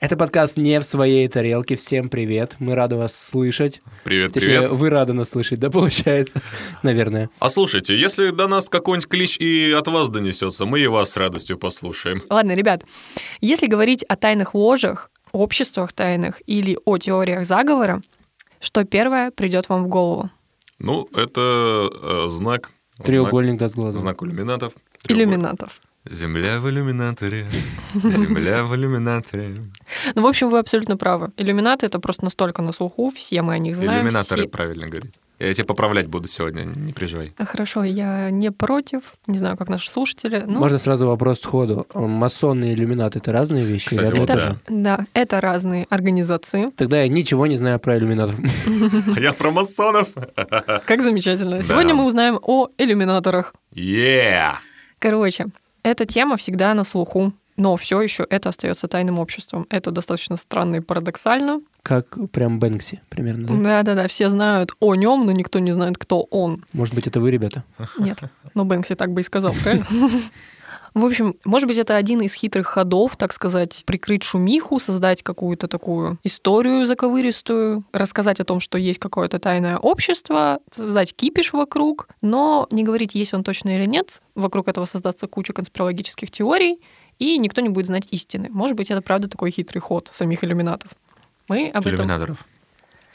Это подкаст «Не в своей тарелке». Всем привет. Мы рады вас слышать. Привет, Точнее, привет. вы рады нас слышать, да, получается? Наверное. А слушайте, если до нас какой-нибудь клич и от вас донесется, мы и вас с радостью послушаем. Ладно, ребят, если говорить о тайных ложах, обществах тайных или о теориях заговора, что первое придет вам в голову? Ну, это э, знак. Треугольник да с Знак, глазом. знак иллюминатов. Иллюминатов. Земля в иллюминаторе. Земля в иллюминаторе. Ну, в общем, вы абсолютно правы. Иллюминаты — это просто настолько на слуху, все мы о них знаем. Иллюминаторы, все- правильно говорить. Я тебя поправлять буду сегодня, не переживай. Хорошо, я не против, не знаю, как наши слушатели. Ну, Можно сразу вопрос сходу. Масоны и иллюминаты — это разные вещи? Кстати, вот то да. да, это разные организации. Тогда я ничего не знаю про иллюминатов. А я про масонов. Как замечательно. Сегодня мы узнаем о иллюминаторах. Yeah! Короче, эта тема всегда на слуху, но все еще это остается тайным обществом. Это достаточно странно и парадоксально. Как прям Бэнкси примерно, да? Да-да-да, все знают о нем, но никто не знает, кто он. Может быть, это вы, ребята? Нет, но Бэнкси так бы и сказал, правильно? В общем, может быть, это один из хитрых ходов, так сказать, прикрыть шумиху, создать какую-то такую историю заковыристую, рассказать о том, что есть какое-то тайное общество, создать кипиш вокруг, но не говорить, есть он точно или нет. Вокруг этого создаться куча конспирологических теорий, и никто не будет знать истины. Может быть, это правда такой хитрый ход самих иллюминатов. Мы об этом...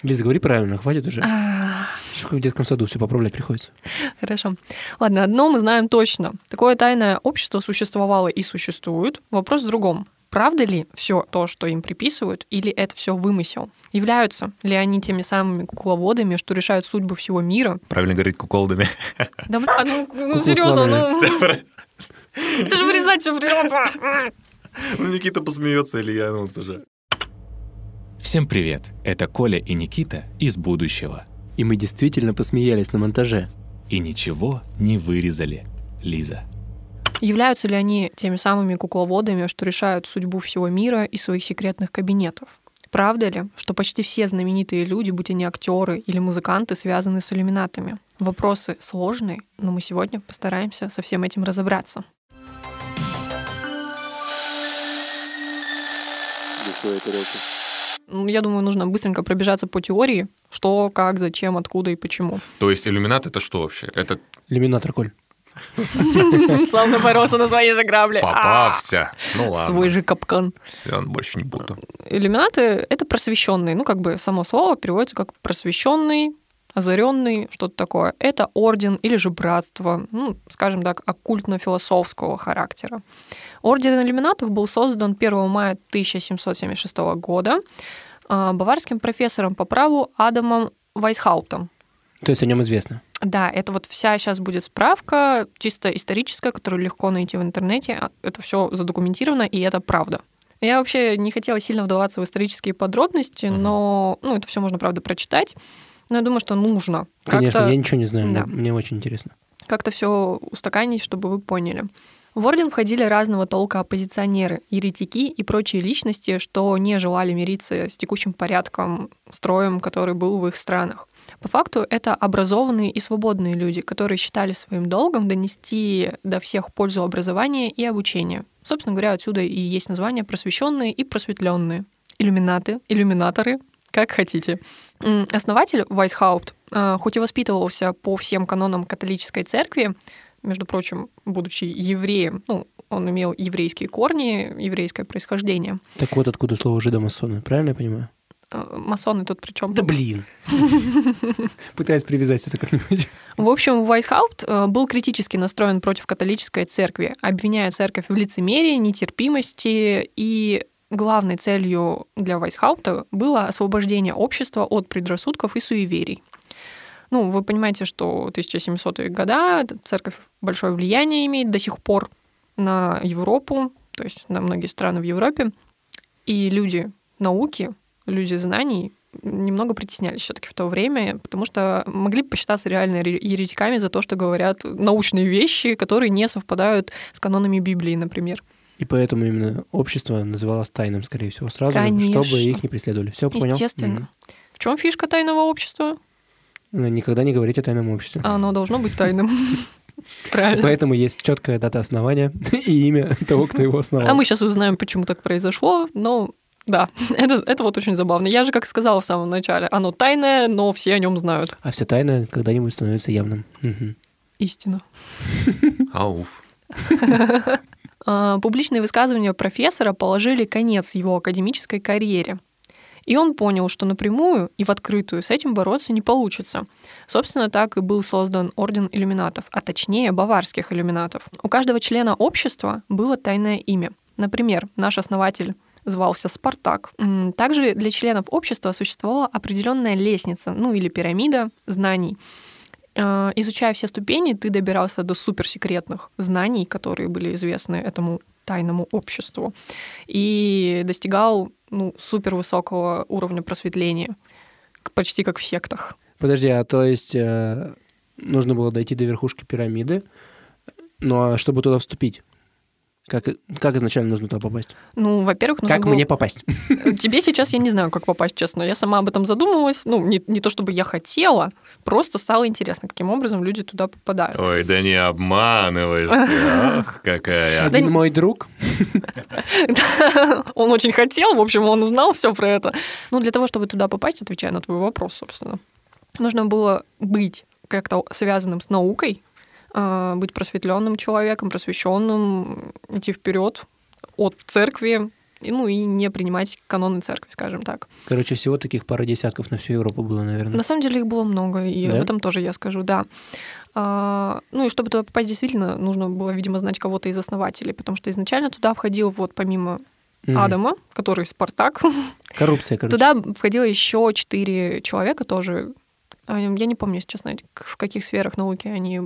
Лиза, говори правильно, хватит уже. Еще как в детском саду все поправлять приходится. Хорошо. Ладно, одно мы знаем точно. Такое тайное общество существовало и существует. Вопрос в другом. Правда ли все то, что им приписывают, или это все вымысел? Являются ли они теми самыми кукловодами, что решают судьбу всего мира? Правильно говорить куколдами. Да, бля, ну, ну серьезно, сломали. ну. Это же вырезать все придется. Ну, Никита посмеется, или я, ну, тоже. Всем привет! Это Коля и Никита из будущего. И мы действительно посмеялись на монтаже. И ничего не вырезали. Лиза. Являются ли они теми самыми кукловодами, что решают судьбу всего мира и своих секретных кабинетов? Правда ли, что почти все знаменитые люди, будь они актеры или музыканты, связаны с иллюминатами? Вопросы сложные, но мы сегодня постараемся со всем этим разобраться. Ну, Я думаю, нужно быстренько пробежаться по теории, что, как, зачем, откуда и почему. То есть иллюминат это что вообще? Это Иллюминатор, Коль. Сам напоролся на свои же грабли. попався. Ну ладно. Свой же капкан. Все, больше не буду. Иллюминаты — это просвещенные. Ну, как бы само слово переводится как просвещенный, озаренный, что-то такое. Это орден или же братство, ну, скажем так, оккультно-философского характера. Орден иллюминатов был создан 1 мая 1776 года а, баварским профессором по праву Адамом Вайсхаутом. То есть о нем известно. Да, это вот вся сейчас будет справка, чисто историческая, которую легко найти в интернете. А Это все задокументировано, и это правда. Я вообще не хотела сильно вдаваться в исторические подробности, но ну, это все можно, правда, прочитать. Но я думаю, что нужно. Конечно, я ничего не знаю, Да. мне очень интересно. как-то все устаканить, чтобы вы поняли. В орден входили разного толка оппозиционеры, еретики и прочие личности, что не желали мириться с текущим порядком, строем, который был в их странах. По факту это образованные и свободные люди, которые считали своим долгом донести до всех пользу образования и обучения. Собственно говоря, отсюда и есть название просвещенные и просветленные. Иллюминаты, иллюминаторы, как хотите. Основатель Вайсхаупт, а, хоть и воспитывался по всем канонам католической церкви, между прочим, будучи евреем, ну, он имел еврейские корни, еврейское происхождение. Так вот откуда слово жидомасоны, правильно я понимаю? А, Масоны тут при чем? Да блин. Пытаюсь привязать все как-нибудь. В общем, Вайсхаупт э, был критически настроен против католической церкви, обвиняя церковь в лицемерии, нетерпимости и главной целью для Вайсхаупта было освобождение общества от предрассудков и суеверий. Ну, вы понимаете, что 1700-е года церковь большое влияние имеет до сих пор на Европу, то есть на многие страны в Европе. И люди науки люди знаний немного притеснялись все-таки в то время, потому что могли посчитаться реально ре- еретиками за то, что говорят научные вещи, которые не совпадают с канонами Библии, например. И поэтому именно общество называлось тайным, скорее всего, сразу, же, Конечно. чтобы их не преследовали. Все понял? Естественно. В чем фишка тайного общества? М. Никогда не говорить о тайном обществе. Оно должно быть тайным. Правильно. Поэтому есть четкая дата основания и имя того, кто его основал. А мы сейчас узнаем, почему так произошло, но да, это, это вот очень забавно. Я же, как сказала в самом начале, оно тайное, но все о нем знают. А все тайное когда-нибудь становится явным. Мгм. Истина. Ауф. А, Публичные высказывания профессора положили конец его академической карьере. И он понял, что напрямую и в открытую с этим бороться не получится. Собственно, так и был создан Орден иллюминатов, а точнее баварских иллюминатов. У каждого члена общества было тайное имя. Например, наш основатель звался Спартак. Также для членов общества существовала определенная лестница, ну или пирамида знаний. Э, Изучая все ступени, ты добирался до суперсекретных знаний, которые были известны этому тайному обществу, и достигал ну, супервысокого уровня просветления, почти как в сектах. Подожди, а то есть э, нужно было дойти до верхушки пирамиды, ну а чтобы туда вступить? Как, как изначально нужно туда попасть? Ну, во-первых, нужно как было- мне попасть? Тебе сейчас я не знаю, как попасть, честно. Я сама об этом задумывалась. Ну, не, не то чтобы я хотела, просто стало интересно, каким образом люди туда попадают. Ой, да не обманываешь ты. Ах, какая. Один мой друг. Он очень хотел, в общем, он узнал все про это. Ну, для того, чтобы туда попасть, отвечая на твой вопрос, собственно, нужно было быть как-то связанным с наукой, а, быть просветленным человеком, просвещенным, идти вперед от церкви, ну и не принимать каноны церкви, скажем так. Короче, всего таких пара десятков на всю Европу было, наверное. На самом деле их было много, и Да? об этом тоже я скажу, да. А, ну и чтобы туда попасть, действительно, нужно было, видимо, знать кого-то из основателей, потому что изначально туда входил, вот помимо Мгм. Адама, который Спартак, Коррупция, короче. Туда входило еще четыре человека тоже. А, Я не помню, если честно, в каких сферах науки они...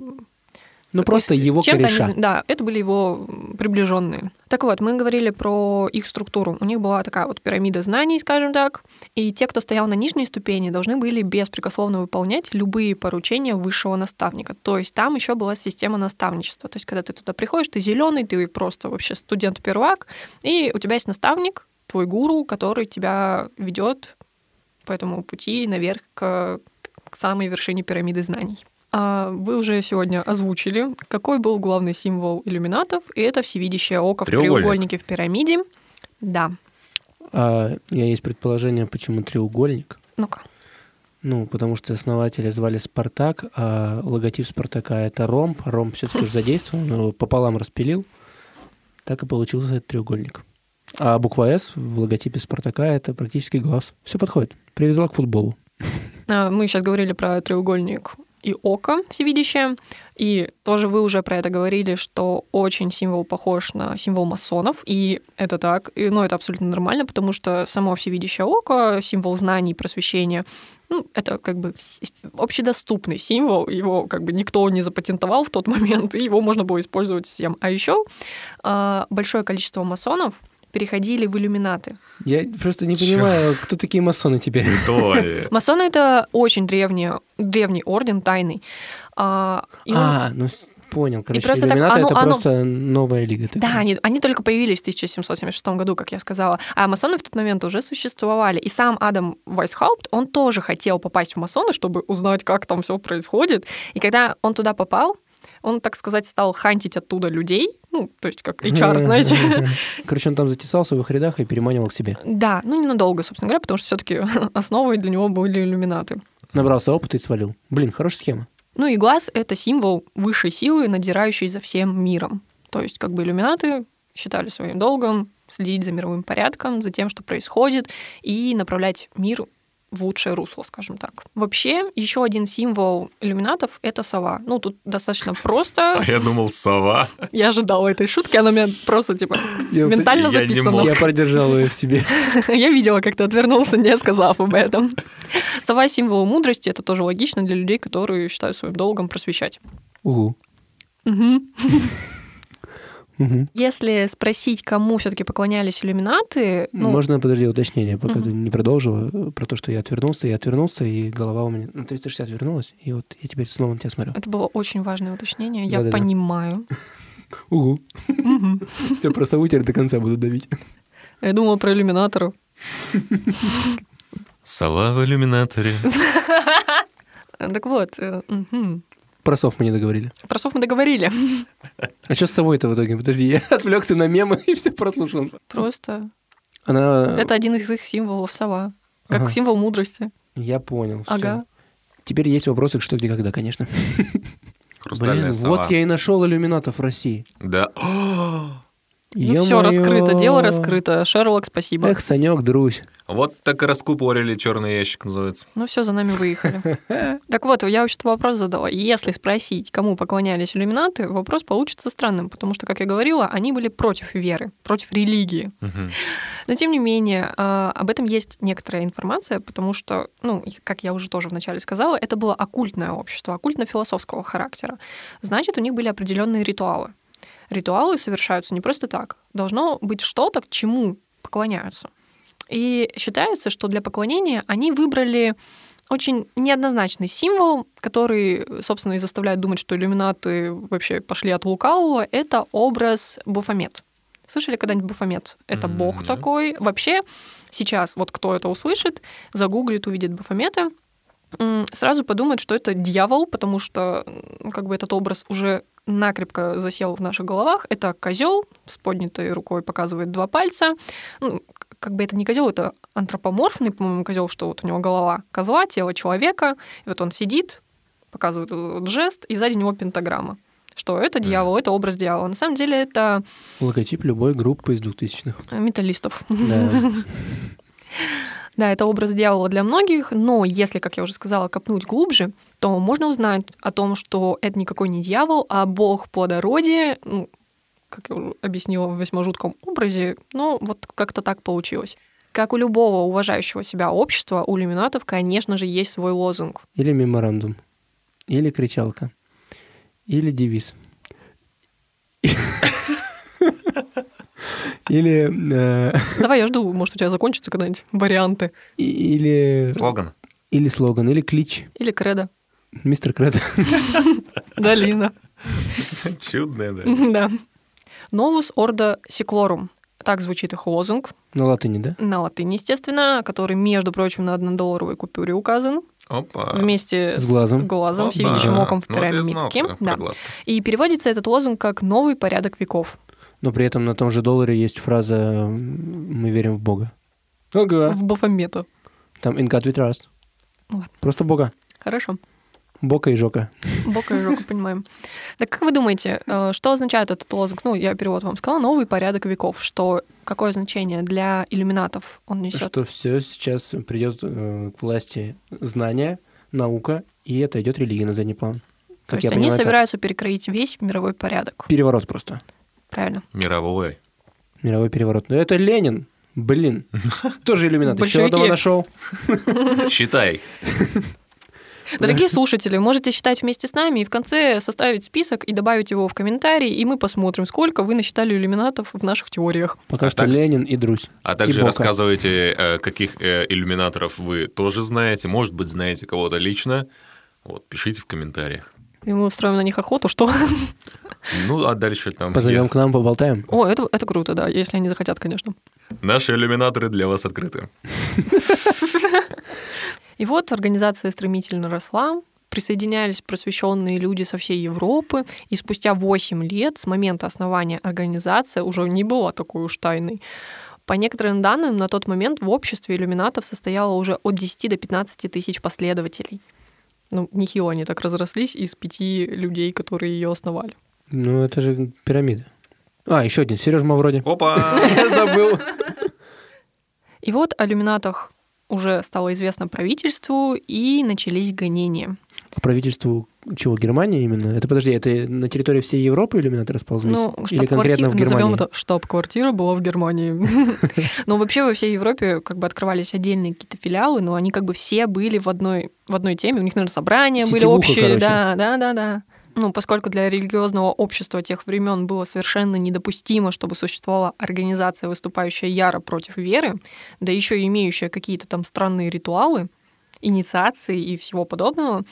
Ну, просто с- его они кореша. за- да, это были его приближенные. Так вот, мы говорили про их структуру. У них была такая вот пирамида знаний, скажем так, и те, кто стоял на нижней ступени, должны были беспрекословно выполнять любые поручения высшего наставника. То есть там еще была система наставничества. То есть когда ты туда приходишь, ты зеленый, ты просто вообще студент-первак, и у тебя есть наставник, твой гуру, который тебя ведет по этому пути наверх к, к самой вершине пирамиды знаний. А вы уже сегодня озвучили, какой был главный символ иллюминатов, и это всевидящее око в Треугольник. треугольнике в пирамиде. Да. А, у меня есть предположение, почему треугольник. Ну-ка. Ну, потому что основателя звали Спартак, а логотип Спартака это ромб. Ромб все-таки уже задействован, его пополам распилил. Так и получился этот треугольник. А буква «С» в логотипе Спартака это практически глаз. Все подходит. Привязала к футболу. А, Мы сейчас говорили про треугольник и око всевидящее. И тоже вы уже про это говорили, что очень символ похож на символ масонов. И это так. И, ну, это абсолютно нормально, потому что само всевидящее око, символ знаний, просвещения, ну, это как бы общедоступный символ. Его как бы никто не запатентовал в тот момент, и его можно было использовать всем. А еще большое количество масонов переходили в иллюминаты. Я просто не понимаю, кто такие масоны теперь. Кто? Масоны — это очень древний, древний орден, тайный. А, и он- А, ну понял. Короче, просто так иллюминаты оно- это оно- просто новая лига. такая. Да, они, они только появились в 1776 году, как я сказала. А масоны в тот момент уже существовали. И сам Адам Вайсхаупт, он тоже хотел попасть в масоны, чтобы узнать, как там все происходит. И когда он туда попал, он, так сказать, стал хантить оттуда людей, ну, то есть как HR, знаете. Короче, он там затесался в их рядах и переманивал к себе. Да, ну ненадолго, собственно говоря, потому что все-таки основой для него были иллюминаты. Набрался опыта и свалил. Блин, хорошая схема. Ну и глаз — это символ высшей силы, надирающей за всем миром. То есть как бы иллюминаты считали своим долгом следить за мировым порядком, за тем, что происходит, и направлять мир в лучшее русло, скажем так. Вообще, еще один символ иллюминатов — это сова. Ну, тут достаточно просто. А я думал, сова. Я ожидала этой шутки, она у меня просто, типа, Я- ментально я записана. Я продержал ее в себе. Я видела, как ты отвернулся, не сказав об этом. Сова — символ мудрости, это тоже логично для людей, которые считают своим долгом просвещать. Угу. Мгм. Мгм. Если спросить, кому все-таки поклонялись иллюминаты, ну, Можно, подожди, уточнение, пока Мгм. ты не продолжила, э, про то, что я отвернулся, я отвернулся, и голова у меня на 360 вернулась, и вот я теперь снова на тебя смотрю. это было очень важное уточнение, я Да-да-да. понимаю. Угу. Все про сову теперь до конца буду давить. Я думала про иллюминаторов. Сова в иллюминаторе. Так вот, э. Про сов мы не договорили. про сов мы договорили. А что с совой-то в итоге? Подожди, я отвлекся на мемы и все прослушал. Просто Она... это один из их символов сова. Как Ага. символ мудрости. Я понял. Ага. Теперь есть вопросы что, где, когда, конечно. Блин, сова. вот я и нашел иллюминатов в России. Да. Ну все раскрыто, дело раскрыто. Шерлок, спасибо. Эх, Санек, друзь. Вот так и раскупорили черный ящик называется. Ну все, за нами выехали. Так вот, я вообще-то вопрос задала. Если спросить, кому поклонялись иллюминаты, вопрос получится странным, потому что, как я говорила, они были против веры, против религии. Но тем не менее, а, об этом есть некоторая информация, потому что, ну, как я уже тоже вначале сказала, это было оккультное общество, оккультно-философского характера. Значит, у них были определенные ритуалы. Ритуалы совершаются не просто так. Должно быть что-то, к чему поклоняются. И считается, что для поклонения они выбрали очень неоднозначный символ, который, собственно, и заставляет думать, что иллюминаты вообще пошли от лукавого. Это образ Бафомет. Слышали когда-нибудь Бафомет? Это М, бог такой. Вообще, сейчас вот кто это услышит, загуглит, увидит Бафомета, м, сразу подумает, что это дьявол, потому что как бы этот образ уже накрепко засел в наших головах. Это козел с поднятой рукой показывает два пальца. Ну, как бы это не козел, это антропоморфный, по-моему, козел, что вот у него голова козла, тело человека, и вот он сидит, показывает вот жест, и сзади него пентаграмма. Что это дьявол, это образ дьявола. На самом деле это Логотип любой группы из 2000-х. э, металлистов. Да. Да, это образ дьявола для многих, но если, как я уже сказала, копнуть глубже, то можно узнать о том, что это никакой не дьявол, а бог плодородия, ну, как я уже объяснила в весьма жутком образе, но вот как-то так получилось. Как у любого уважающего себя общества, у иллюминатов, конечно же, есть свой лозунг. Или меморандум. Или кричалка. Или девиз. Или... э, Давай, я жду, может, у тебя закончатся когда-нибудь варианты. Или... Слоган. Или слоган, или клич. Или кредо. Мистер Кред. Долина. Чудная, да. Да. Novus Ordo Seclorum. Так звучит их лозунг. На латыни, да? на латыни, естественно, который, между прочим, на однодолларовой купюре указан, Опа. вместе С глазом. глазом, Опа. всевидящим оком в Ну, вот знал пирамидке. про Да. И переводится этот лозунг как «новый порядок веков». Но при этом на том же долларе есть фраза «Мы верим в Бога». Ага. В Бафомету. Там «In God we trust». Ладно. Просто Бога. Хорошо. Бока и Жока. Бока и жопа, понимаем. Так как вы думаете, э, что означает этот лозунг? Ну, я перевод вам сказала. «Новый порядок веков». Что, какое значение для иллюминатов он несет? Что все сейчас придет э, к власти знания, наука, и это идет религия на задний план. То Как есть я они понимаю, собираются перекроить весь мировой порядок. Переворот просто. Правильно. Мировой. Мировой переворот. Но это Ленин. Блин. Тоже иллюминат. Еще одного нашел. Считай. Дорогие слушатели, можете считать вместе с нами и в конце составить список и добавить его в комментарии, и мы посмотрим, сколько вы насчитали иллюминатов в наших теориях. Пока А что так- Ленин и Друзь. А также рассказывайте, э, каких э, иллюминаторов вы тоже знаете. Может быть, знаете кого-то лично. Вот, пишите в комментариях. И мы устроим на них охоту, что? Ну, а дальше там... Позовем к нам, поболтаем. О, это, это круто, да, если они захотят, конечно. Наши иллюминаторы для вас открыты. И вот организация стремительно росла, присоединялись просвещенные люди со всей Европы, и спустя 8 лет с момента основания организация уже не была такой уж тайной. По некоторым данным, на тот момент в обществе иллюминатов состояло уже от 10 до 15 тысяч последователей. Ну, нехило они так разрослись из пяти людей, которые ее основали. Ну, это же пирамида. А, еще один. Сереж Мавроди. Опа! Забыл. И вот о иллюминатах уже стало известно правительству, и начались гонения. А правительству чего, Германии именно? Это, подожди, это на территории всей Европы иллюминаты расползлись? Ну, Или конкретно в назовем Германии? это штаб-квартира была в Германии. Но вообще во всей Европе как бы открывались отдельные какие-то филиалы, но они как бы все были в одной, в одной теме. У них, наверное, собрания были общие. Да, да, да, да. Ну, поскольку для религиозного общества тех времен было совершенно недопустимо, чтобы существовала организация, выступающая яро против веры, да еще и имеющая какие-то там странные ритуалы, инициации и всего подобного,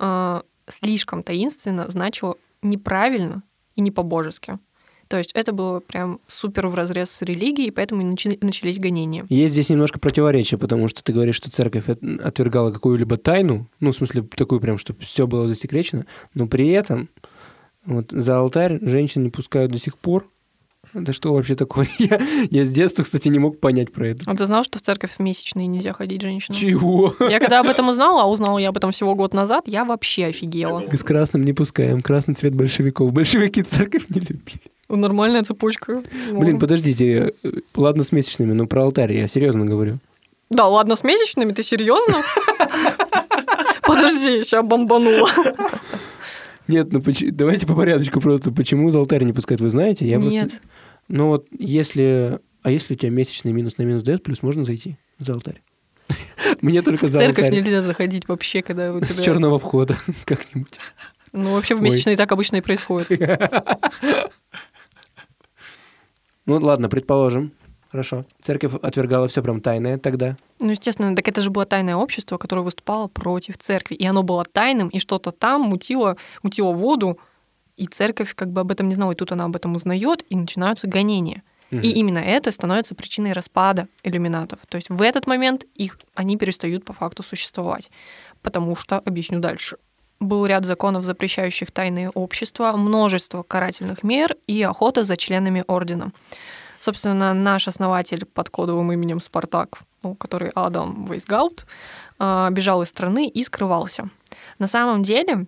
э, слишком таинственно значило неправильно и не по-божески. То есть это было прям супер в разрез с религией, поэтому и начи- начались гонения. Есть здесь немножко противоречия, потому что ты говоришь, что церковь от- отвергала какую-либо тайну, ну, в смысле, такую прям, чтобы все было засекречено, но при этом вот за алтарь женщин не пускают до сих пор. Это что вообще такое? Я, я с детства, кстати, не мог понять про это. А ты знал, что в церковь в месячные нельзя ходить женщинам? Чего? Я когда об этом узнала, а узнала я об этом всего год назад, я вообще офигела. С красным не пускаем. Красный цвет большевиков. Большевики церковь не любили. Нормальная цепочка. Блин, подождите. э, Ладно с месячными, но про алтарь я серьезно говорю. Да, ладно, с месячными, ты серьезно? Подожди, сейчас бомбанула. Нет, ну поч- давайте по порядочку просто. Почему за алтарь не пускают, вы знаете? Я просто- Нет. Ну вот, если... А если у тебя месячный минус на минус дает, плюс можно зайти за алтарь? Мне только В за церковь алтарь. нельзя заходить вообще, когда у С тебя... черного входа как-нибудь. Ну, вообще в месячные так обычно и происходит. Ну ладно, предположим. Хорошо. Церковь отвергала все прям тайное тогда. Ну, естественно, так это же было тайное общество, которое выступало против церкви. И оно было тайным, и что-то там мутило, мутило воду, и церковь как бы об этом не знала. И тут она об этом узнает, и начинаются гонения. Мгм. И именно это становится причиной распада иллюминатов. То есть в этот момент их, они перестают по факту существовать. Потому что, объясню дальше, был ряд законов, запрещающих тайные общества, множество карательных мер и охота за членами ордена. Собственно, наш основатель под кодовым именем Спартак, ну, который Адам Вейсгаут, а, бежал из страны и скрывался. На самом деле,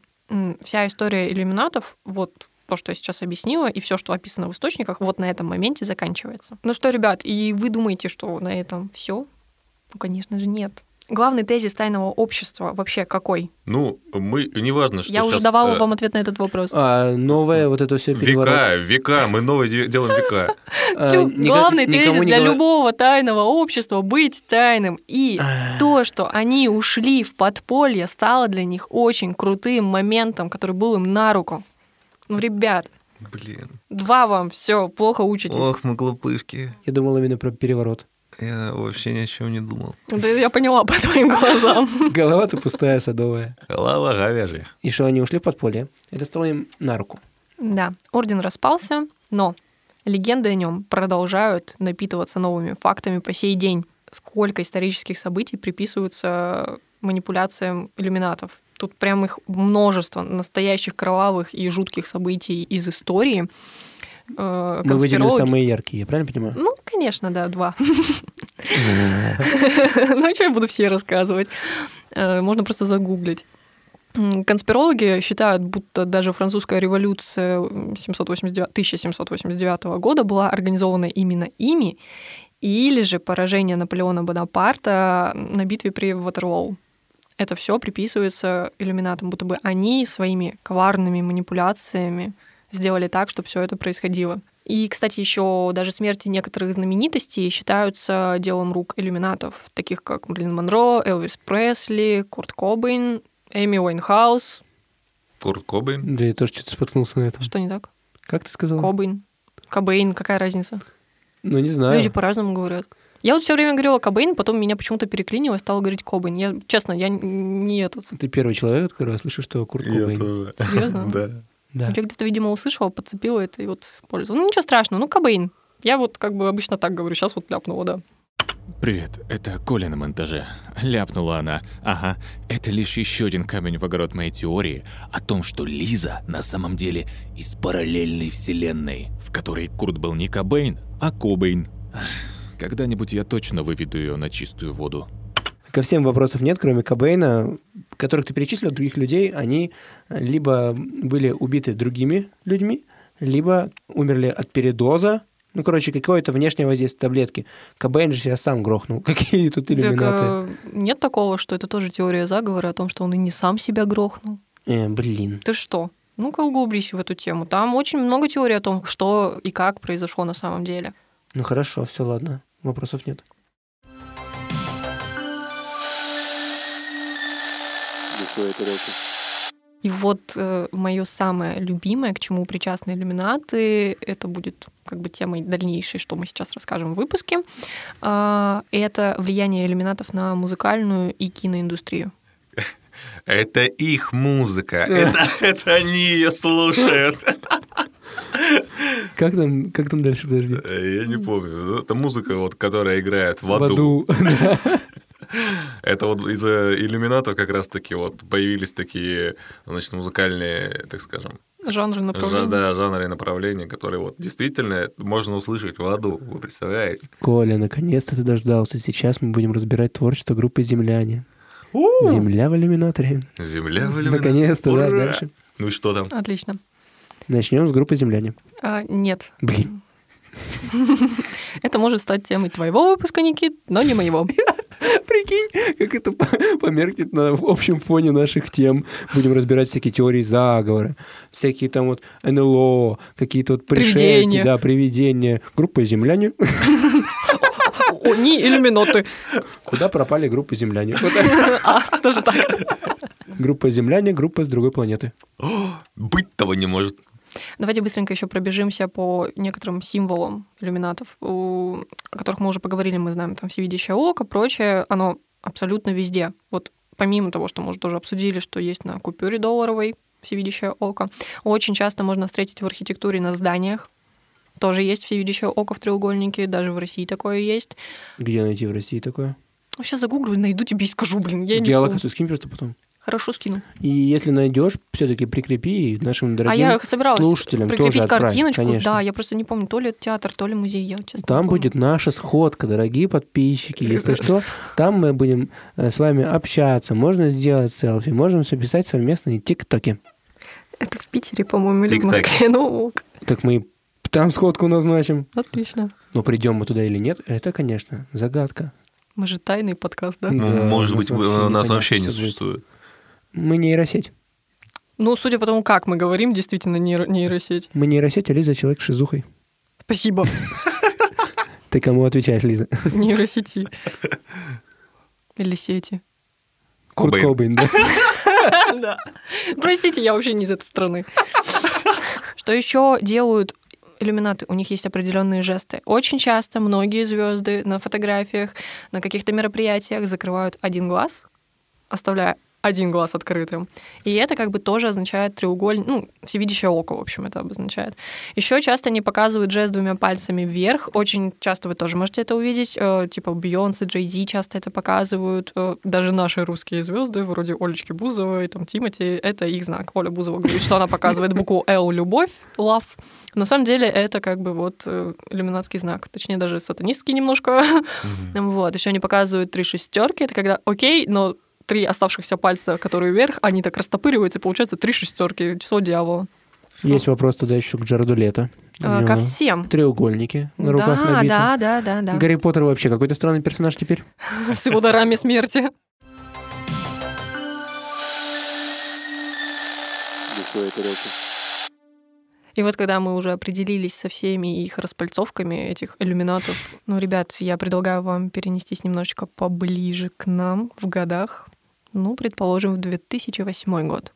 вся история иллюминатов, вот то, что я сейчас объяснила, и все, что описано в источниках, вот на этом моменте заканчивается. Ну что, ребят, и вы думаете, что на этом все? Ну, конечно же, нет. Главный тезис тайного общества вообще какой? Ну, мы, неважно, что я уже сейчас, давала э, вам ответ на этот вопрос. А новое вот это все Века, века, мы новое де- делаем века. А, Главный тезис для любого тайного общества — быть тайным. И А. то, что они ушли в подполье, стало для них очень крутым моментом, который был им на руку. Ну, ребят, Блин, два вам, все, плохо учитесь. ох, мы глупышки. Я думал именно про переворот. Я вообще ни о чем не думал. Да я поняла по твоим глазам. Голова-то пустая, садовая. Голова говяжья. И что, они ушли в подполье? Это стало им на руку. Да, орден распался, но легенды о нем продолжают напитываться новыми фактами по сей день. Сколько исторических событий приписываются манипуляциям иллюминатов. Тут прям их множество настоящих кровавых и жутких событий из истории. Э, Мы выделили самые яркие, я правильно понимаю? Ну, конечно, да, два. Ну, что я буду все рассказывать? Э, Можно просто загуглить. Конспирологи считают, будто даже французская революция 789 1789 года была организована именно ими, или же поражение Наполеона Бонапарта на битве при Ватерлоу. Это все приписывается иллюминатам, будто бы они своими коварными манипуляциями сделали так, чтобы все это происходило. И, кстати, еще даже смерти некоторых знаменитостей считаются делом рук иллюминатов, таких как Мерлин Монро, Элвис Пресли, Курт Кобейн, Эми Уайнхаус. Курт Кобейн. Да, я тоже что-то споткнулся на этом. Что не так? Как ты сказал? Кобейн. Кобейн, какая разница? Ну, не знаю. Люди по-разному говорят. Я вот все время говорила Кобейн, потом меня почему-то переклинило и стала говорить Кобейн. Я, честно, я не этот. Ты первый человек, я слышу, что Курт Кобейн. Серьезно? Да. Да. Я где-то, видимо, услышала, подцепила это и вот использовала. Ну, ничего страшного, ну, Кобейн. Я вот как бы обычно так говорю, сейчас вот ляпнула, да. Привет, это Коля на монтаже. Ляпнула она. Ага, это лишь еще один камень в огород моей теории о том, что Лиза на самом деле из параллельной вселенной, в которой Курт был не Кобейн, а Кобейн. Когда-нибудь я точно выведу ее на чистую воду. Ко всем вопросов нет, кроме Кобейна, которых ты перечислил, других людей, они либо были убиты другими людьми, либо умерли от передоза. Ну, короче, какое-то внешнее воздействие таблетки. Кобейн же себя сам грохнул. Какие тут Так, иллюминаты? э, нет такого, что это тоже теория заговора о том, что он и не сам себя грохнул. Э, блин. Ты что? Ну-ка углублись в эту тему. Там очень много теорий о том, что и как произошло на самом деле. Ну, хорошо, все, ладно. Вопросов нет. Глухая тарелка. И вот э, мое самое любимое, к чему причастны иллюминаты, это будет как бы темой дальнейшей, что мы сейчас расскажем в выпуске. Э, это влияние иллюминатов на музыкальную и киноиндустрию. Это их музыка. Это, они ее слушают. Как там, как там дальше, подожди? Э, Я не помню. Это музыка, вот, которая играет в В аду. Это вот из-за иллюминатов как раз-таки вот появились такие, значит, музыкальные, так скажем, Жанры жа- направления. да, жанры и направления, которые вот действительно можно услышать в аду, вы представляете? Коля, наконец-то ты дождался. Сейчас мы будем разбирать творчество группы «Земляне». Земля в иллюминаторе. Земля в иллюминатах. Наконец-то, да, Ура! дальше. Ну и что там? Отлично. Начнем с группы «Земляне». А, нет. Блин. Это может стать темой твоего выпуска, Никит, но не моего. Прикинь, как это по- померкнет на общем фоне наших тем. Будем разбирать всякие теории заговора, всякие там вот НЛО, какие-то вот пришельцы, Привидения. да, привидения. Группа «Земляне». О, не иллюминоты. Куда пропали группы «Земляне»? А, даже так. Группа «Земляне», группа с другой планеты. Быть того не может. Давайте быстренько еще пробежимся по некоторым символам иллюминатов, о которых мы уже поговорили, мы знаем, там всевидящее око, прочее, оно абсолютно везде. Вот помимо того, что мы уже тоже обсудили, что есть на купюре долларовой всевидящее око, очень часто можно встретить в архитектуре на зданиях. Тоже есть всевидящее око в треугольнике, даже в России такое есть. Где найти в России такое? Сейчас загуглю, найду тебе и скажу, блин. Я не помню. Геолокацию скинь просто потом. Хорошо скину. И если найдешь, все-таки прикрепи нашим а дорогим я собиралась слушателям прикрепить тоже отправь, картиночку. конечно. Да, я просто не помню, то ли это театр, то ли музей. Я, честно, Там будет наша сходка, дорогие подписчики. Если что, там мы будем э, с вами общаться. Можно сделать селфи, можем записать совместные тиктоки. Это в Питере, по-моему, или в. Москве. Ну, Так мы там сходку назначим. отлично. Но придем мы туда или нет, это, конечно, загадка. Мы же тайный подкаст, да? Да, Может быть, нас у вообще нас непонятно, вообще не существует. Мы нейросеть. Ну, судя по тому, как мы говорим, действительно нейро- нейросеть. Мы нейросеть, а Лиза человек с шизухой. Спасибо. Ты кому отвечаешь, Лиза? Нейросети. Или сети. Курт Кобейн. Да. Простите, я вообще не из этой страны. Что еще делают иллюминаты? У них есть определенные жесты. Очень часто многие звезды на фотографиях, на каких-то мероприятиях закрывают один глаз, оставляя один глаз открытым. И это как бы тоже означает треугольник, ну, всевидящее око, в общем, это обозначает. Еще часто они показывают жест двумя пальцами вверх. Очень часто вы тоже можете это увидеть. Э, Типа Бейонсе, Джей Ди часто это показывают. Э, Даже наши русские звезды, вроде Олечки Бузовой, там Тимати, это их знак. Оля Бузова говорит, что она показывает букву Л любовь, love. На самом деле это как бы вот э, иллюминатский знак, точнее даже сатанистский немножко. Вот, еще они показывают три шестерки, это когда окей, но три оставшихся пальца, которые вверх, они так растопыриваются, и получается три шестерки, число дьявола. Есть вопрос тогда еще к Джареду Лето. А, Ко всем. Треугольники на руках да, набиты. да, да, да, да. Гарри Поттер вообще какой-то странный персонаж теперь. С его дарами смерти. И вот когда мы уже определились со всеми их распальцовками, этих иллюминатов, ну, ребят, я предлагаю вам перенестись немножечко поближе к нам в годах. Ну, предположим, в 2008 год.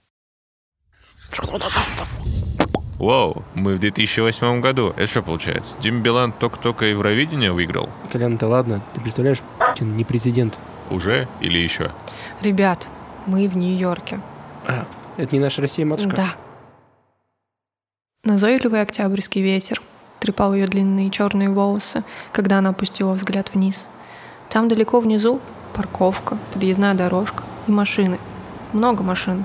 Вау, мы в 2008 году. Это что получается? Дим Билан только-только Евровидение выиграл? Колян, да ладно, ты представляешь, Путин не президент. Уже или еще? Ребят, мы в Нью-Йорке. А, это не наша Россия, матушка? Да. Назойливый октябрьский ветер трепал ее длинные черные волосы, когда она опустила взгляд вниз. Там далеко внизу парковка, подъездная дорожка и машины. Много машин.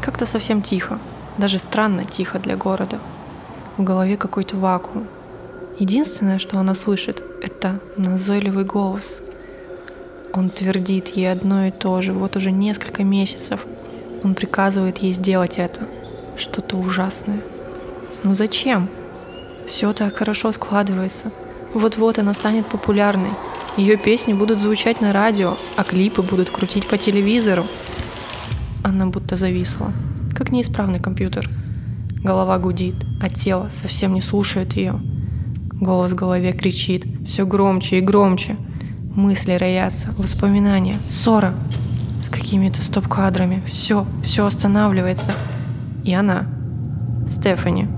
Как-то совсем тихо. Даже странно тихо для города. В голове какой-то вакуум. Единственное, что она слышит, это назойливый голос. Он твердит ей одно и то же вот уже несколько месяцев. Он приказывает ей сделать это. Что-то ужасное. Но зачем? Все так хорошо складывается. Вот-вот она станет популярной. Ее песни будут звучать на радио, а клипы будут крутить по телевизору. Она будто зависла, как неисправный компьютер. Голова гудит, а тело совсем не слушает ее. Голос в голове кричит все громче и громче. Мысли роятся, воспоминания, ссора. С какими-то стоп-кадрами. Все, все останавливается. И она, Стефани,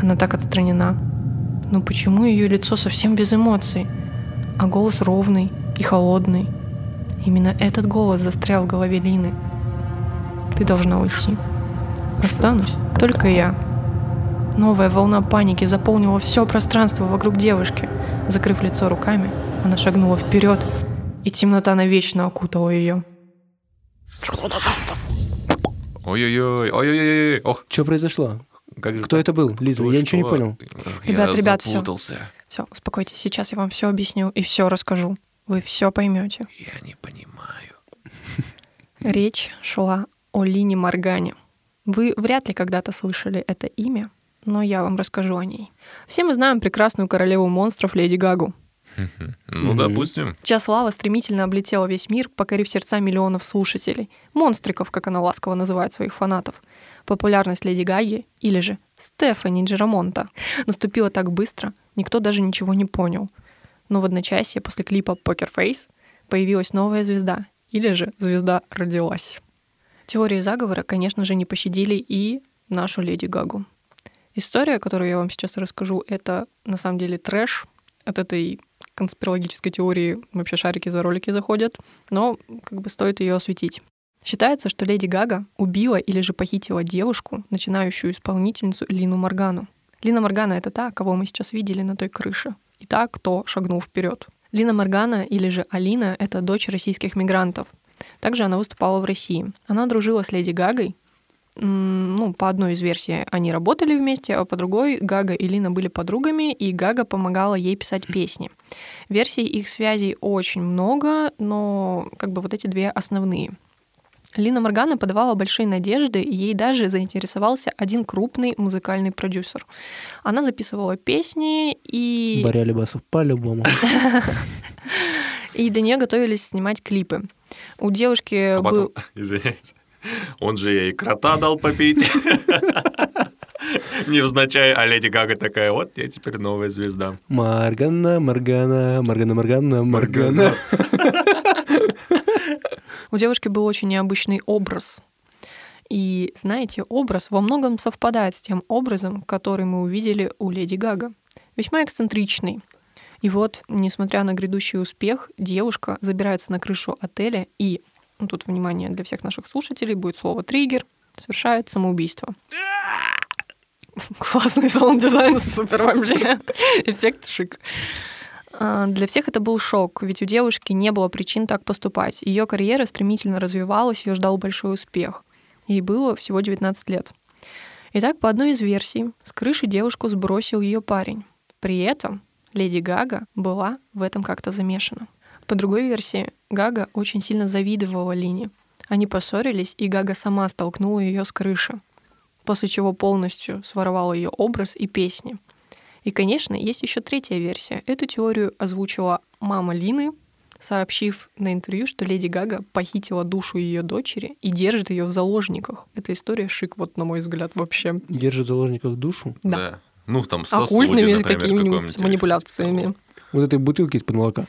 она так отстранена. Но почему ее лицо совсем без эмоций, а голос ровный и холодный? Именно этот голос застрял в голове Лины. Ты должна уйти. Останусь только я. Новая волна паники заполнила все пространство вокруг девушки. Закрыв лицо руками, она шагнула вперед, и темнота навечно окутала ее. Ой-ой-ой, ой-ой-ой, ох, Что произошло? как же Кто так? это был, Лиза? Кто Я ничего не что? понял. Ребят, Я ребят, запутался. Все, успокойтесь, сейчас я вам все объясню и все расскажу. Вы все поймете. Я не понимаю. Речь шла о Лине Моргане. Вы вряд ли когда-то слышали это имя, но я вам расскажу о ней. Все мы знаем прекрасную королеву монстров Леди Гагу. Ну, допустим. Чья слава стремительно облетела весь мир, покорив сердца миллионов слушателей. Монстриков, как она ласково называет своих фанатов. Популярность Леди Гаги, или же Стефани Джерамонта, наступила так быстро, никто даже ничего не понял. Но в одночасье после клипа «Покер Фейс» появилась новая звезда, или же звезда родилась. Теории заговора, конечно же, не пощадили и нашу Леди Гагу. История, которую я вам сейчас расскажу, это на самом деле трэш. От этой конспирологической теории вообще шарики за ролики заходят, но как бы стоит ее осветить. Считается, что Леди Гага убила или же похитила девушку, начинающую исполнительницу Лину Моргану. Лина Моргана — это та, кого мы сейчас видели на той крыше, и та, кто шагнул вперед. Лина Моргана или же Алина — это дочь российских мигрантов. Также она выступала в России. Она дружила с Леди Гагой. Ну, по одной из версий они работали вместе, а по другой Гага и Лина были подругами, и Гага помогала ей писать песни. Версий их связей очень много, но как бы вот эти две основные. Лина Моргана подавала большие надежды, и ей даже заинтересовался один крупный музыкальный продюсер. Она записывала песни, и, Боря Лебасов по-любому. и для нее готовились снимать клипы. У девушки А был... извиняюсь, он же ей крота дал попить. Невзначай, а Леди Гага такая, вот я теперь новая звезда. Маргана, Маргана, Маргана, Маргана, Маргана. У девушки был очень необычный образ. И, знаете, образ во многом совпадает с тем образом, который мы увидели у Леди Гага. Весьма эксцентричный. И вот, несмотря на грядущий успех, девушка забирается на крышу отеля и, ну, тут внимание для всех наших слушателей, будет слово «триггер», совершает самоубийство. Классный саунд-дизайн, супер вообще. Эффект шик. А, Для всех это был шок, ведь у девушки не было причин так поступать. Ее карьера стремительно развивалась, ее ждал большой успех. Ей было всего 19 лет. Итак, по одной из версий, с крыши девушку сбросил ее парень. При этом Леди Гага была в этом как-то замешана. По другой версии, Гага очень сильно завидовала Лине. Они поссорились, и Гага сама столкнула ее с крыши, после чего полностью своровала ее образ и песни. И, конечно, есть еще третья версия. Эту теорию озвучила мама Лины, сообщив на интервью, что Леди Гага похитила душу ее дочери и держит ее в заложниках. Эта история шик, вот на мой взгляд, вообще. Держит в заложниках душу. Да. Ну, там сосуде, Оккультными например, какими-нибудь манипуляциями. Вот этой бутылки из-под молока.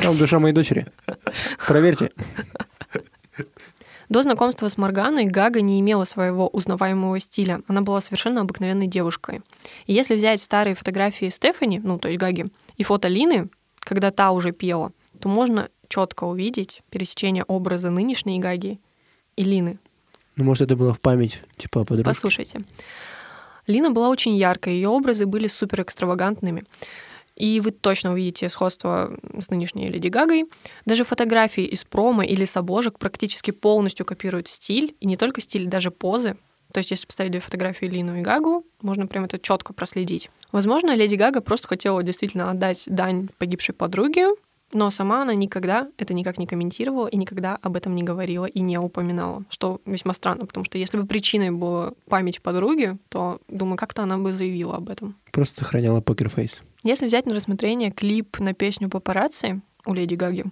Там душа моей дочери. Проверьте. До знакомства с Морганой Гага не имела своего узнаваемого стиля. Она была совершенно обыкновенной девушкой. И если взять старые фотографии Стефани, ну, то есть Гаги, и фото Лины, когда та уже пела, то можно четко увидеть пересечение образа нынешней Гаги и Лины. Ну, может, это было в память, типа, о подружке. Послушайте. Лина была очень яркой, ее образы были супер экстравагантными. И вы точно увидите сходство с нынешней Леди Гагой. Даже фотографии из промо или с обложек практически полностью копируют стиль, и не только стиль, даже позы. То есть, если поставить две фотографии Лину и Гагу, можно прям это четко проследить. Возможно, Леди Гага просто хотела действительно отдать дань погибшей подруге, но сама она никогда это никак не комментировала и никогда об этом не говорила и не упоминала, что весьма странно, потому что если бы причиной была память подруги, то, думаю, как-то она бы заявила об этом. Просто сохраняла покерфейс. Если взять на рассмотрение клип на песню «Папарацци» у Леди Гаги,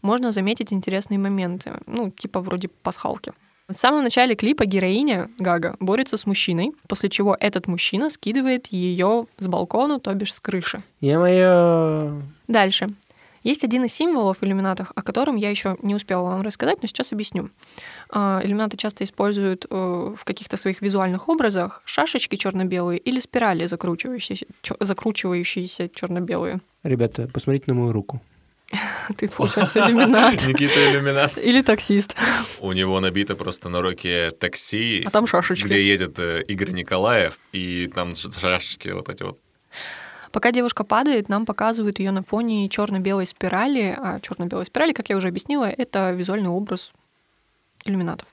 можно заметить интересные моменты, ну, типа вроде пасхалки. В самом начале клипа героиня Гага борется с мужчиной, после чего этот мужчина скидывает ее с балкона, то бишь с крыши. Я моя... Дальше. Есть один из символов в иллюминатах, о котором я еще не успела вам рассказать, но сейчас объясню. А, иллюминаты часто используют э, в каких-то своих визуальных образах шашечки черно-белые или спирали закручивающиеся, закручивающиеся черно-белые. Ребята, посмотрите на мою руку. Ты, получается, иллюминат. Никита иллюминат. Или таксист. У него набито просто на руке такси, А там шашечки. где едет э, Игорь Николаев, и там шашечки вот эти вот. Пока девушка падает, нам показывают ее на фоне черно-белой спирали. А черно-белой спирали, как я уже объяснила, это визуальный образ иллюминатов.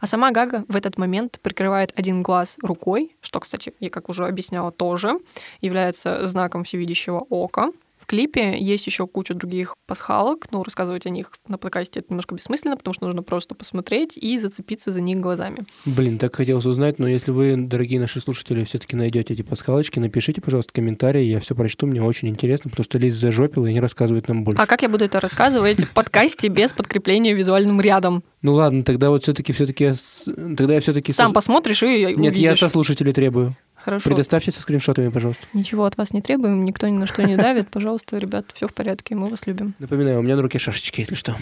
А сама Гага в этот момент прикрывает один глаз рукой, что, кстати, я как уже объясняла, тоже является знаком всевидящего ока. В клипе есть еще куча других пасхалок, но рассказывать о них на плакате это немножко бессмысленно, потому что нужно просто посмотреть и зацепиться за них глазами. Блин, так хотелось узнать, но если вы, дорогие наши слушатели, все-таки найдете эти пасхалочки, напишите, пожалуйста, комментарии, я все прочту, мне очень интересно, потому что Лиз зажопила и не рассказывает нам больше. А как я буду это рассказывать в подкасте без подкрепления визуальным рядом? Ну ладно, тогда вот все-таки, все-таки, тогда я все-таки... Сам посмотришь и Нет, я со слушателей требую. Хорошо. Предоставьте со скриншотами, пожалуйста. Ничего от вас не требуем, никто ни на что не давит. Пожалуйста, ребят, все в порядке, мы вас любим. Напоминаю, у меня на руке шашечки, если что.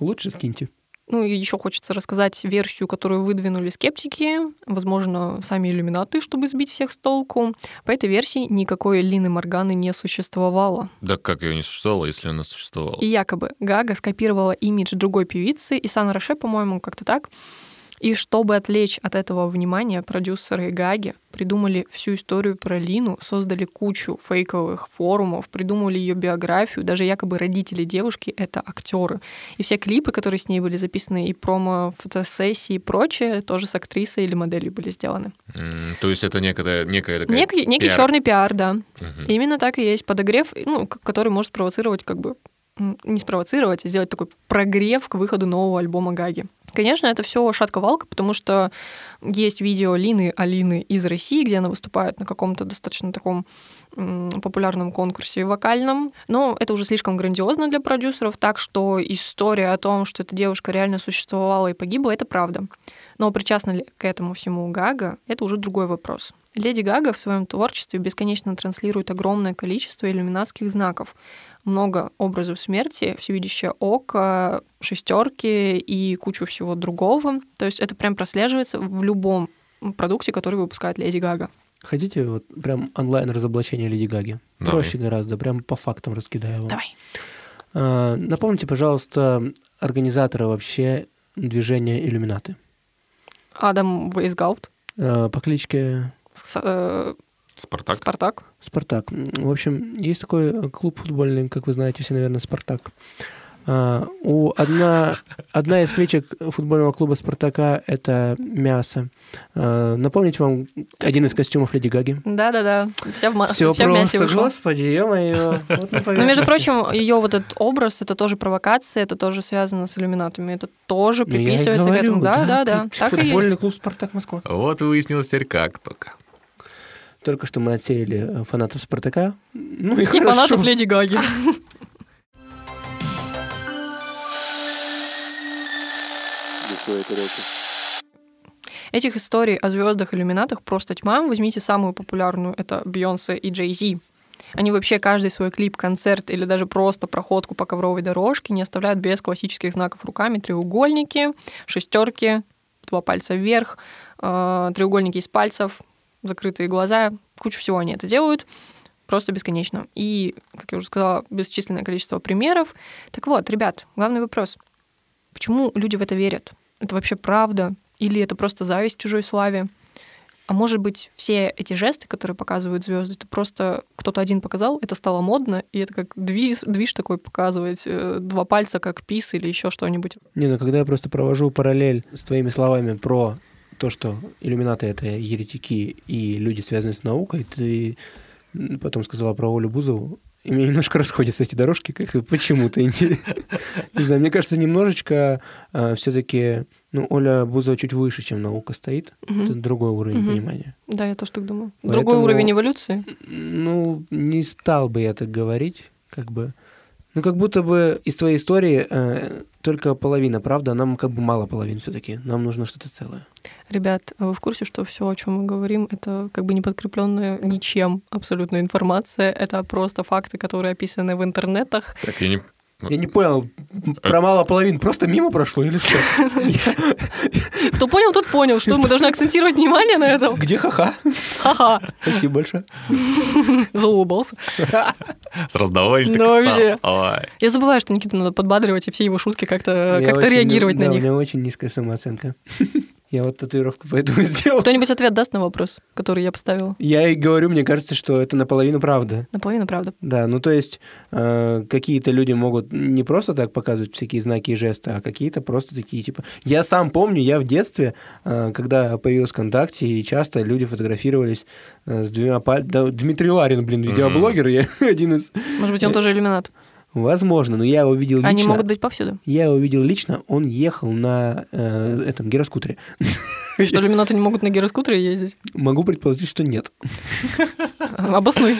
Лучше скиньте. Ну и еще хочется рассказать версию, которую выдвинули скептики, возможно, сами иллюминаты, чтобы сбить всех с толку. По этой версии никакой Лины Морганы не существовало. Да как ее не существовало, если она существовала? И якобы Гага скопировала имидж другой певицы, Исан Роше, по-моему, как-то так. И чтобы отвлечь от этого внимания, продюсеры Гаги придумали всю историю про Лину, создали кучу фейковых форумов, придумали ее биографию, даже якобы родители девушки — это актеры. И все клипы, которые с ней были записаны, и промо, фотосессии и прочее, тоже с актрисой или моделью были сделаны. М, То есть это некая, некая такая... Некий, некий пиар. черный пиар, да. Мгм. Именно так и есть подогрев, ну, который может спровоцировать, как бы не спровоцировать, а сделать такой прогрев к выходу нового альбома Гаги. Конечно, это все шатка-валка, потому что есть видео Лины Алины из России, где она выступает на каком-то достаточно таком популярном конкурсе вокальном. Но это уже слишком грандиозно для продюсеров, так что история о том, что эта девушка реально существовала и погибла, это правда. Но причастна ли к этому всему Гага, это уже другой вопрос. Леди Гага в своем творчестве бесконечно транслирует огромное количество иллюминатских знаков. Много образов смерти, всевидящее око, шестерки и кучу всего другого. То есть это прям прослеживается в любом продукте, который выпускает Леди Гага. Хотите вот прям онлайн разоблачение Леди Гаги? Давай. Проще гораздо, прям по фактам раскидаю вам. Давай. А, напомните, пожалуйста, организатора вообще движения иллюминаты. Адам Вейсгаут, А, по кличке С- э, Спартак? Спартак. Спартак. В общем, есть такой э, клуб футбольный, как вы знаете все, наверное, Спартак. А, у одна, одна из кличек футбольного клуба Спартака — это мясо. А, напомнить вам один из костюмов Леди Гаги. Да-да-да. Вся в, ма- Все вся в мясе просто, вышла. господи, ё-моё. Вот Но, между поверхности. прочим, ее вот этот образ, это тоже провокация, это тоже связано с иллюминатами. Это тоже Ну, я и приписывается к говорю, этому. Да, да, да. как Так и Футбольный есть. клуб «Спартак Москва». Вот выяснилось теперь как только. Только что мы отсеяли э, фанатов «Спартака». Ну и, И хорошо. фанатов Леди Гаги. Этих историй о звездах иллюминатах просто тьма. Возьмите самую популярную, это Бейонсе и Джей Зи. Они вообще каждый свой клип, концерт или даже просто проходку по ковровой дорожке не оставляют без классических знаков руками. Треугольники, шестерки, два пальца вверх, э, треугольники из пальцев, закрытые глаза. Кучу всего они это делают. Просто бесконечно. И, как я уже сказала, бесчисленное количество примеров. Так вот, ребят, главный вопрос. Почему люди в это верят? Это вообще правда? Или это просто зависть чужой славе? А может быть, все эти жесты, которые показывают звезды, это просто кто-то один показал, это стало модно, и это как движ, движ такой показывать, э, два пальца как пис или еще что-нибудь. Не, ну когда я просто провожу параллель с твоими словами про то, что иллюминаты — это еретики и люди, связанные с наукой, ты потом сказала про Олю Бузову, и мне немножко расходятся эти дорожки, как и почему-то. Не знаю, мне кажется, немножечко все-таки, ну, Оля Бузова чуть выше, чем наука стоит. Это другой уровень понимания. Да, я тоже так думаю. Другой уровень эволюции. Ну, не стал бы я так говорить, как бы. Ну, как будто бы из твоей истории э, только половина, правда? Нам как бы мало половин все-таки. Нам нужно что-то целое. Ребят, а вы в курсе, что все, о чем мы говорим, это как бы не подкрепленная ничем абсолютно информация. Это просто факты, которые описаны в интернетах. Так, я не... Я не понял, про мало половин просто мимо прошло или что? Кто понял, тот понял, что мы должны акцентировать внимание на этом. Где ха-ха? Ха-ха, Спасибо большое. заулыбался. Сразу довольный Ну, так стал. вообще. Я забываю, что Никиту надо подбадривать и все его шутки как-то как реагировать на У них. меня очень низкая самооценка. Я вот татуировку поэтому сделал. Кто-нибудь ответ даст на вопрос, который я поставила? Я и говорю, мне кажется, что это наполовину правда. Наполовину правда. Да, ну то есть э, какие-то люди могут не просто так показывать всякие знаки и жесты, а какие-то просто такие типа. Я сам помню, я в детстве, э, когда появился ВКонтакте, и часто люди фотографировались э, с двумя пальцами. Дмитрий Ларин, блин, видеоблогер, я один из. Может быть, он тоже иллюминат. Возможно, но я его видел лично. Они могут быть повсюду. Я его видел лично, он ехал на э, этом гироскутере. Что иллюминаты не могут на гироскутере ездить? Могу предположить, что нет. Обоснуй.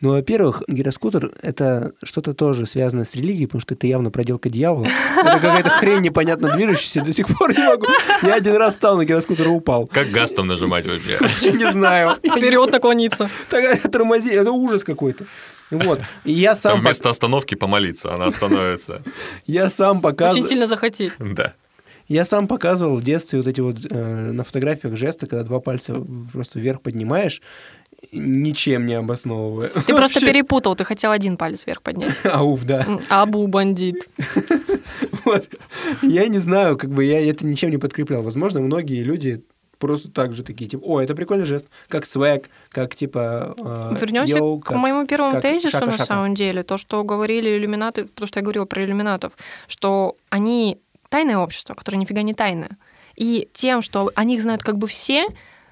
Ну, во-первых, гироскутер — это что-то тоже связанное с религией, потому что это явно проделка дьявола. Это какая-то хрень непонятно движущаяся, до сих пор не могу. Я один раз стал на гироскутер и упал. Как газ там нажимать вообще? Вообще не знаю. Вперед наклониться. Тормози, это ужас какой-то. Вот. И я сам, вместо остановки помолиться, она остановится. я сам Очень показывал, сильно захотеть. Да. я сам показывал в детстве вот эти вот э, на фотографиях жесты, когда два пальца просто вверх поднимаешь, ничем не обосновывая. Ты просто перепутал, ты хотел один палец вверх поднять. Ауф, да. М, Абу бандит. Вот. Я не знаю, как бы я это ничем не подкреплял. Возможно, многие люди просто так же такие, типа, о, это прикольный жест, как свэг, как типа... э, Вернемся йоу, к как- моему первому как тезису, на шака-шака. самом деле. То, что говорили иллюминаты, то, что я говорила про иллюминатов, что они тайное общество, которое нифига не тайное. И тем, что о них знают как бы все,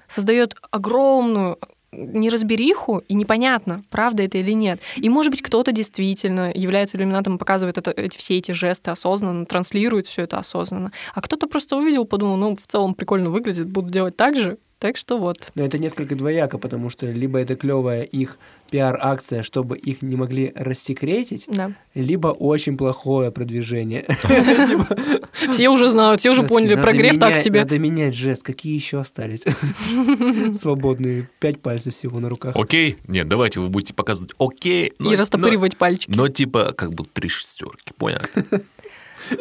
создает огромную неразбериху, и непонятно, правда это или нет. И, может быть, кто-то действительно является иллюминатом показывает это, эти, все эти жесты осознанно, транслирует все это осознанно. А кто-то просто увидел, подумал, ну, в целом прикольно выглядит, буду делать так же. Так что вот. Но это несколько двояко, потому что либо это клевая их пиар-акция, чтобы их не могли рассекретить, Да. либо очень плохое продвижение. Все уже знают, все уже поняли, прогрев так себе. Надо менять жест. Какие еще остались? Свободные. Пять пальцев всего на руках. Окей? Нет, давайте вы будете показывать окей. И растопыривать пальчики. Но, но типа как бы три шестерки, понял?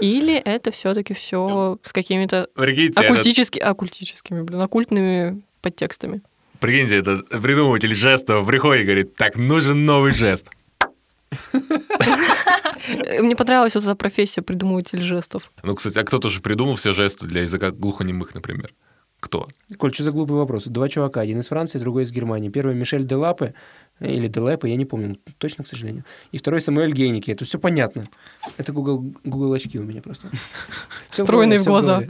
Или это все-таки все с какими-то оккультически, оккультическими, блин, оккультными подтекстами. прикиньте, этот придумыватель жестов приходит и говорит, так, нужен новый жест. Мне понравилась вот эта профессия придумыватель жестов. Ну, кстати, а кто-то же придумал все жесты для языка глухонемых, например? Кто? Коль, что за глупый вопрос? Два чувака, один из Франции, другой из Германии. Первый Мишель Делапе, или Делапе, я не помню точно, к сожалению. И второй Самуэль Гейники. Это все понятно. Это Google, Google очки у меня просто. Встроенные в глаза.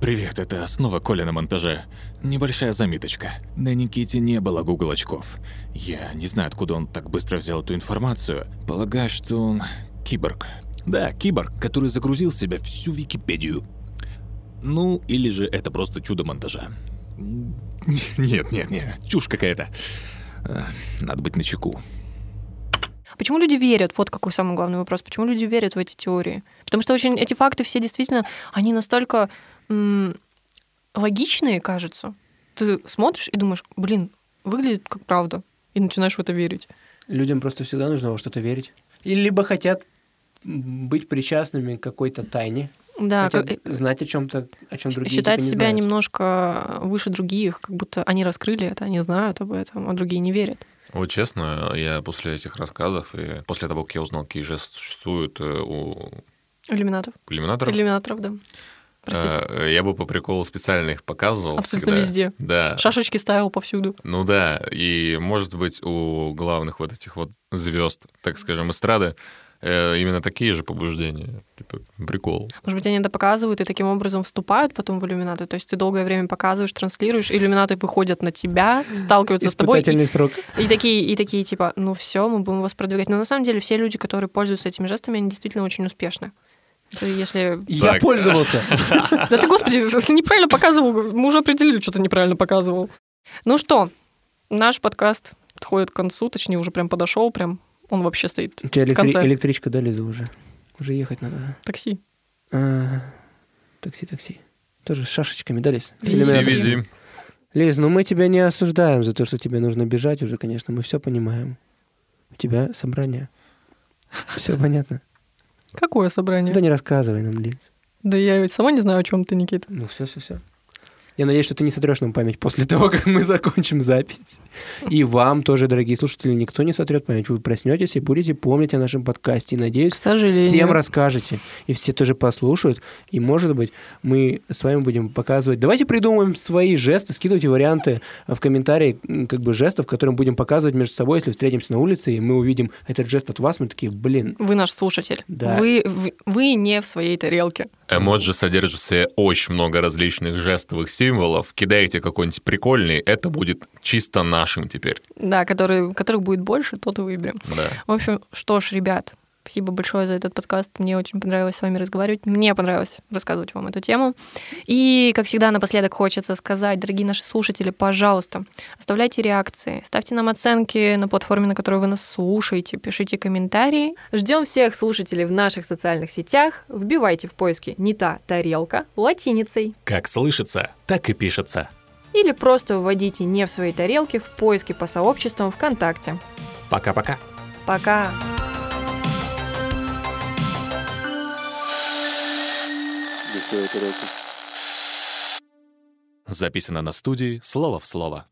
Привет, это снова Коля на монтаже. Небольшая заметочка. На Никите не было Google очков. Я не знаю, откуда он так быстро взял эту информацию. Полагаю, что он киборг. Да, киборг, который загрузил в себя всю Википедию. Ну, или же это просто чудо монтажа. Нет, нет, нет, чушь какая-то. А, Надо быть начеку. Почему люди верят? Вот какой самый главный вопрос. Почему люди верят в эти теории? Потому что очень эти факты все действительно, они настолько м, логичные, кажется. Ты смотришь и думаешь, блин, выглядит как правда. И начинаешь в это верить. Людям просто всегда нужно во что-то верить. Или либо хотят быть причастными к какой-то тайне, Да, хотят как- знать о чем-то, о чем другие считать типа, не себя знают. немножко выше других, как будто они раскрыли это, они знают об этом, а другие не верят. Вот честно, я после этих рассказов и после того, как я узнал, какие жесты существуют э, у Иллюминатов. иллюминаторов, Иллюминаторов, да. Простите. э, я бы по приколу специально их показывал. Абсолютно всегда. везде. Да. Шашечки ставил повсюду. Ну да, и может быть у главных вот этих вот звезд, так скажем, эстрады, именно такие же побуждения. Типа, прикол. Может быть, они это показывают и таким образом вступают потом в иллюминаты. То есть ты долгое время показываешь, транслируешь, иллюминаты выходят на тебя, сталкиваются с тобой. И, срок. и такие, и такие, типа, ну все, мы будем вас продвигать. Но на самом деле все люди, которые пользуются этими жестами, они действительно очень успешны. Это если... Я Так. пользовался. Да ты, господи, если неправильно показывал, мы уже определили, что ты неправильно показывал. Ну что, наш подкаст подходит к концу, точнее, уже прям подошел, прям Он вообще стоит У тебя в электри- конце. электричка, да, Лиза, уже? Уже ехать надо. Такси. А, такси, такси. Тоже с шашечками, да, Лиз? Вези, вези. Лиз, ну мы тебя не осуждаем за то, что тебе нужно бежать уже, конечно, мы все понимаем. У тебя собрание. Все понятно. Какое собрание? Да не рассказывай нам, Лиз. Да я ведь сама не знаю, о чем ты, Никита. Ну все, все, все. Я надеюсь, что ты не сотрешь нам память после того, как мы закончим запись. И вам тоже, дорогие слушатели, никто не сотрет память. Вы проснетесь и будете помнить о нашем подкасте. И, надеюсь, всем расскажете. И все тоже послушают. И, может быть, мы с вами будем показывать... Давайте придумаем свои жесты, скидывайте варианты в комментарии как бы жестов, которые мы будем показывать между собой, если встретимся на улице, и мы увидим этот жест от вас, мы такие, блин, Вы наш слушатель. Да. Вы, вы, вы не в своей тарелке. Эмоджи в себе очень много различных жестовых символов. Кидайте какой-нибудь прикольный, это будет чисто нашим теперь. Да, который, которых будет больше, тот и выберем. Да. В общем, что ж, ребят, спасибо большое за этот подкаст. Мне очень понравилось с вами разговаривать. Мне понравилось рассказывать вам эту тему. И, как всегда, напоследок хочется сказать, дорогие наши слушатели, пожалуйста, оставляйте реакции, ставьте нам оценки на платформе, на которой вы нас слушаете, пишите комментарии. Ждем всех слушателей в наших социальных сетях. Вбивайте в поиске «Не та тарелка» латиницей. Как слышится, так и пишется. Или просто вводите «Не в своей тарелке» в поиске по сообществам ВКонтакте. Пока-пока. Пока! Своей тарелке. Записано на студии слово в слово.